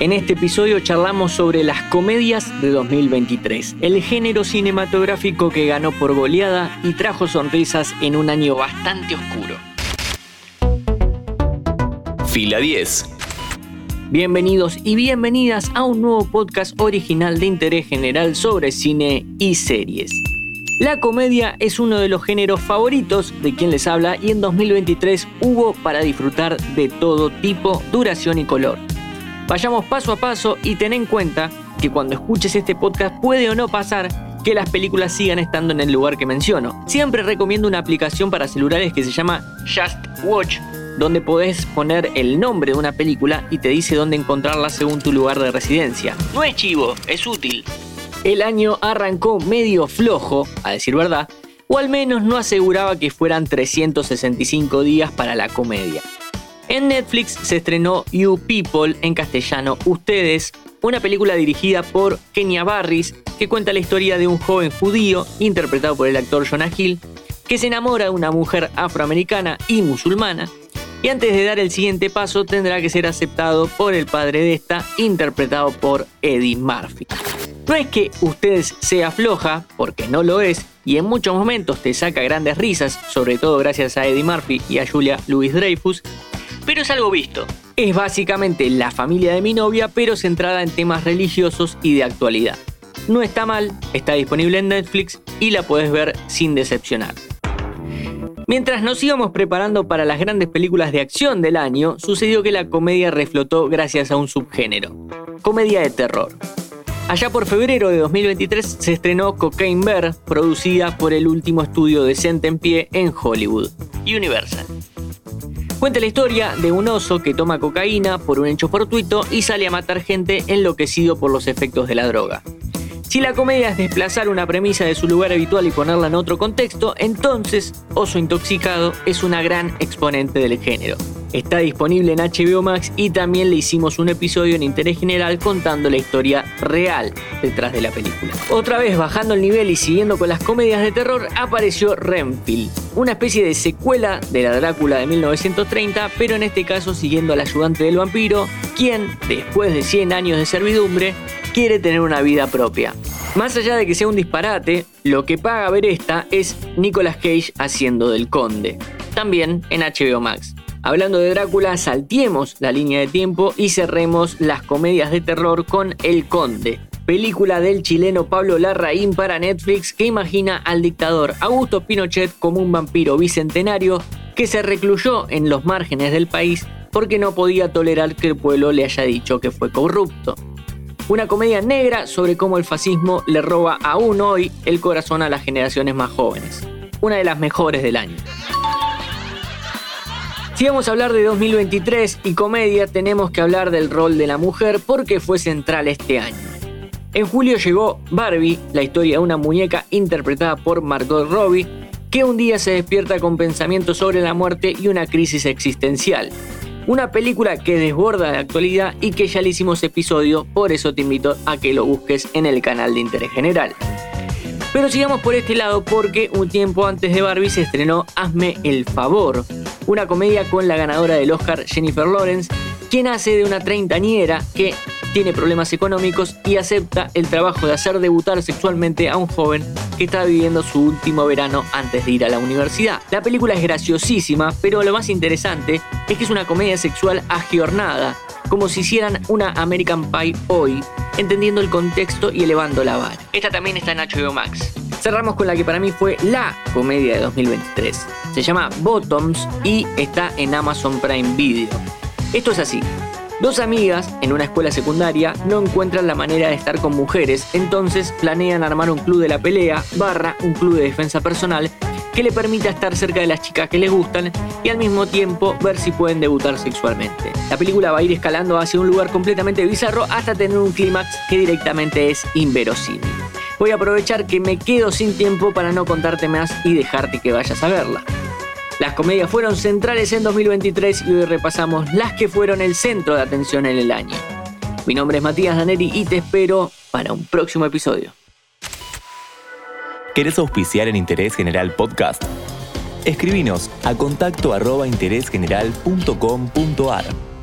En este episodio charlamos sobre las comedias de 2023, el género cinematográfico que ganó por goleada y trajo sonrisas en un año bastante oscuro. Fila 10. Bienvenidos y bienvenidas a un nuevo podcast original de interés general sobre cine y series. La comedia es uno de los géneros favoritos de quien les habla y en 2023 hubo para disfrutar de todo tipo, duración y color. Vayamos paso a paso y ten en cuenta que cuando escuches este podcast puede o no pasar que las películas sigan estando en el lugar que menciono. Siempre recomiendo una aplicación para celulares que se llama Just Watch, donde podés poner el nombre de una película y te dice dónde encontrarla según tu lugar de residencia. No es chivo, es útil. El año arrancó medio flojo, a decir verdad, o al menos no aseguraba que fueran 365 días para la comedia. En Netflix se estrenó You People, en castellano Ustedes, una película dirigida por Kenya Barris que cuenta la historia de un joven judío, interpretado por el actor Jonah Hill, que se enamora de una mujer afroamericana y musulmana, y antes de dar el siguiente paso tendrá que ser aceptado por el padre de esta, interpretado por Eddie Murphy. No es que Ustedes sea floja, porque no lo es, y en muchos momentos te saca grandes risas, sobre todo gracias a Eddie Murphy y a Julia Louis Dreyfus, pero es algo visto. Es básicamente la familia de mi novia, pero centrada en temas religiosos y de actualidad. No está mal, está disponible en Netflix y la puedes ver sin decepcionar. Mientras nos íbamos preparando para las grandes películas de acción del año, sucedió que la comedia reflotó gracias a un subgénero, comedia de terror. Allá por febrero de 2023 se estrenó Cocaine Bear, producida por el último estudio decente en pie en Hollywood, Universal. Cuenta la historia de un oso que toma cocaína por un hecho fortuito y sale a matar gente enloquecido por los efectos de la droga. Si la comedia es desplazar una premisa de su lugar habitual y ponerla en otro contexto, entonces Oso Intoxicado es una gran exponente del género. Está disponible en HBO Max y también le hicimos un episodio en interés general contando la historia real detrás de la película. Otra vez bajando el nivel y siguiendo con las comedias de terror, apareció Renfield, una especie de secuela de la Drácula de 1930, pero en este caso siguiendo al ayudante del vampiro, quien, después de 100 años de servidumbre, quiere tener una vida propia. Más allá de que sea un disparate, lo que paga ver esta es Nicolas Cage haciendo del conde, también en HBO Max. Hablando de Drácula, saltiemos la línea de tiempo y cerremos las comedias de terror con El Conde, película del chileno Pablo Larraín para Netflix que imagina al dictador Augusto Pinochet como un vampiro bicentenario que se recluyó en los márgenes del país porque no podía tolerar que el pueblo le haya dicho que fue corrupto. Una comedia negra sobre cómo el fascismo le roba aún hoy el corazón a las generaciones más jóvenes. Una de las mejores del año. Si vamos a hablar de 2023 y comedia, tenemos que hablar del rol de la mujer porque fue central este año. En julio llegó Barbie, la historia de una muñeca interpretada por Margot Robbie, que un día se despierta con pensamientos sobre la muerte y una crisis existencial. Una película que desborda la actualidad y que ya le hicimos episodio, por eso te invito a que lo busques en el canal de interés general. Pero sigamos por este lado porque un tiempo antes de Barbie se estrenó Hazme el favor, una comedia con la ganadora del Oscar Jennifer Lawrence, quien hace de una treintañera que tiene problemas económicos y acepta el trabajo de hacer debutar sexualmente a un joven que está viviendo su último verano antes de ir a la universidad. La película es graciosísima, pero lo más interesante es que es una comedia sexual agiornada, como si hicieran una American Pie hoy, entendiendo el contexto y elevando la vara. Esta también está en HBO Max. Cerramos con la que para mí fue la comedia de 2023. Se llama Bottoms y está en Amazon Prime Video. Esto es así. Dos amigas en una escuela secundaria no encuentran la manera de estar con mujeres, entonces planean armar un club de la pelea, barra un club de defensa personal, que le permita estar cerca de las chicas que les gustan y al mismo tiempo ver si pueden debutar sexualmente. La película va a ir escalando hacia un lugar completamente bizarro hasta tener un clímax que directamente es inverosímil. Voy a aprovechar que me quedo sin tiempo para no contarte más y dejarte que vayas a verla. Las comedias fueron centrales en 2023 y hoy repasamos las que fueron el centro de atención en el año. Mi nombre es Matías Daneri y te espero para un próximo episodio. ¿Querés auspiciar en Interés General Podcast? Escribinos a contacto arroba interésgeneral.com.ar.